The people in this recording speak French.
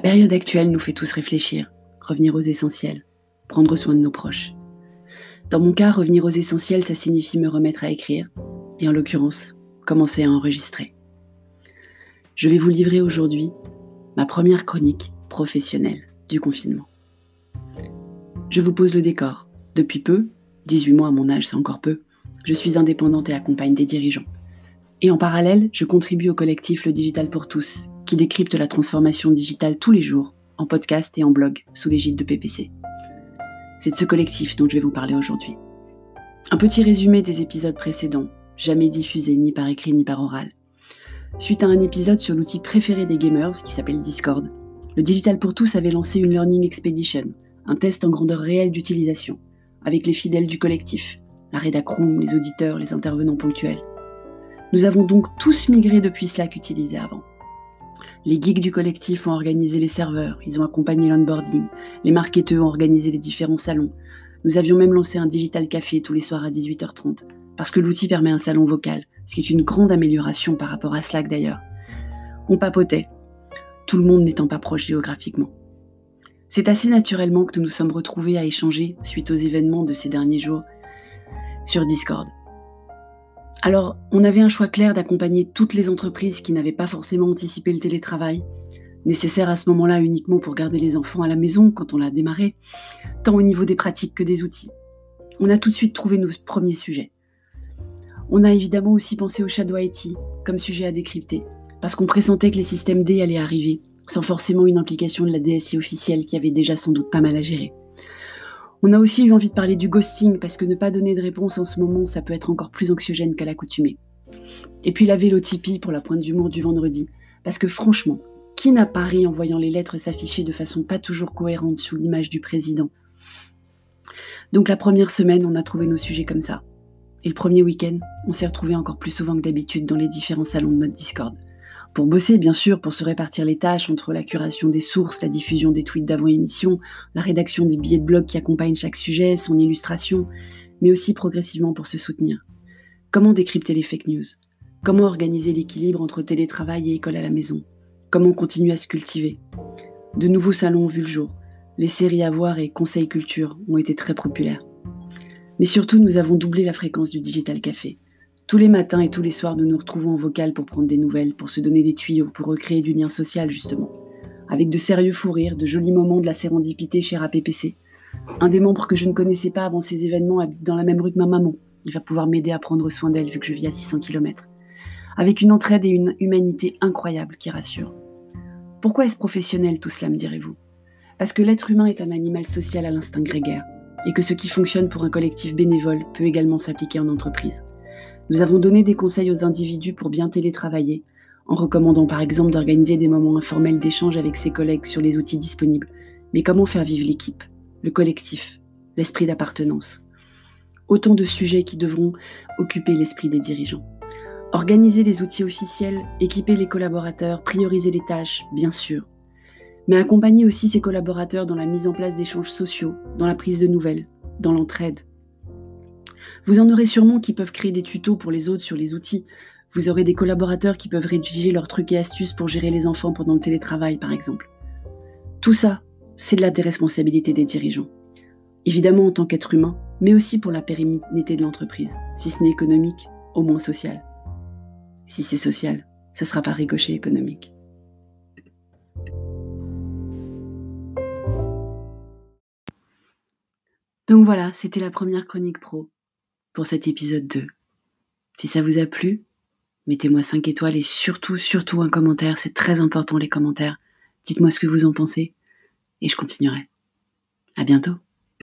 période actuelle nous fait tous réfléchir, revenir aux essentiels, prendre soin de nos proches. Dans mon cas, revenir aux essentiels, ça signifie me remettre à écrire, et en l'occurrence, commencer à enregistrer. Je vais vous livrer aujourd'hui ma première chronique professionnelle du confinement. Je vous pose le décor. Depuis peu, 18 mois à mon âge, c'est encore peu, je suis indépendante et accompagne des dirigeants. Et en parallèle, je contribue au collectif Le Digital pour tous, qui décrypte la transformation digitale tous les jours, en podcast et en blog, sous l'égide de PPC. C'est de ce collectif dont je vais vous parler aujourd'hui. Un petit résumé des épisodes précédents, jamais diffusés ni par écrit ni par oral. Suite à un épisode sur l'outil préféré des gamers, qui s'appelle Discord, le Digital pour tous avait lancé une Learning Expedition, un test en grandeur réelle d'utilisation, avec les fidèles du collectif, la rédac-room, les auditeurs, les intervenants ponctuels. Nous avons donc tous migré depuis Slack utilisé avant. Les geeks du collectif ont organisé les serveurs, ils ont accompagné l'onboarding, les marketeurs ont organisé les différents salons. Nous avions même lancé un digital café tous les soirs à 18h30, parce que l'outil permet un salon vocal, ce qui est une grande amélioration par rapport à Slack d'ailleurs. On papotait, tout le monde n'étant pas proche géographiquement. C'est assez naturellement que nous nous sommes retrouvés à échanger suite aux événements de ces derniers jours sur Discord. Alors, on avait un choix clair d'accompagner toutes les entreprises qui n'avaient pas forcément anticipé le télétravail, nécessaire à ce moment-là uniquement pour garder les enfants à la maison quand on l'a démarré, tant au niveau des pratiques que des outils. On a tout de suite trouvé nos premiers sujets. On a évidemment aussi pensé au Shadow IT comme sujet à décrypter, parce qu'on pressentait que les systèmes D allaient arriver, sans forcément une implication de la DSI officielle qui avait déjà sans doute pas mal à gérer. On a aussi eu envie de parler du ghosting parce que ne pas donner de réponse en ce moment, ça peut être encore plus anxiogène qu'à l'accoutumée. Et puis la vélo Tipeee pour la pointe d'humour du vendredi. Parce que franchement, qui n'a pas ri en voyant les lettres s'afficher de façon pas toujours cohérente sous l'image du président? Donc la première semaine, on a trouvé nos sujets comme ça. Et le premier week-end, on s'est retrouvé encore plus souvent que d'habitude dans les différents salons de notre Discord. Pour bosser, bien sûr, pour se répartir les tâches entre la curation des sources, la diffusion des tweets d'avant-émission, la rédaction des billets de blog qui accompagnent chaque sujet, son illustration, mais aussi progressivement pour se soutenir. Comment décrypter les fake news? Comment organiser l'équilibre entre télétravail et école à la maison? Comment continuer à se cultiver? De nouveaux salons ont vu le jour. Les séries à voir et conseils culture ont été très populaires. Mais surtout, nous avons doublé la fréquence du Digital Café. Tous les matins et tous les soirs, nous nous retrouvons en vocal pour prendre des nouvelles, pour se donner des tuyaux, pour recréer du lien social justement. Avec de sérieux fous rires, de jolis moments de la sérendipité chez APPC. Un des membres que je ne connaissais pas avant ces événements habite dans la même rue que ma maman. Il va pouvoir m'aider à prendre soin d'elle vu que je vis à 600 km. Avec une entraide et une humanité incroyables qui rassurent. Pourquoi est-ce professionnel tout cela, me direz-vous? Parce que l'être humain est un animal social à l'instinct grégaire, et que ce qui fonctionne pour un collectif bénévole peut également s'appliquer en entreprise. Nous avons donné des conseils aux individus pour bien télétravailler, en recommandant par exemple d'organiser des moments informels d'échange avec ses collègues sur les outils disponibles. Mais comment faire vivre l'équipe, le collectif, l'esprit d'appartenance? Autant de sujets qui devront occuper l'esprit des dirigeants. Organiser les outils officiels, équiper les collaborateurs, prioriser les tâches, bien sûr. Mais accompagner aussi ses collaborateurs dans la mise en place d'échanges sociaux, dans la prise de nouvelles, dans l'entraide, vous en aurez sûrement qui peuvent créer des tutos pour les autres sur les outils. Vous aurez des collaborateurs qui peuvent rédiger leurs trucs et astuces pour gérer les enfants pendant le télétravail, par exemple. Tout ça, c'est de la déresponsabilité des dirigeants. Évidemment en tant qu'être humain, mais aussi pour la pérennité de l'entreprise. Si ce n'est économique, au moins social. Si c'est social, ça sera pas ricochet économique. Donc voilà, c'était la première chronique pro cet épisode 2. Si ça vous a plu, mettez-moi 5 étoiles et surtout, surtout un commentaire. C'est très important les commentaires. Dites-moi ce que vous en pensez et je continuerai. À bientôt.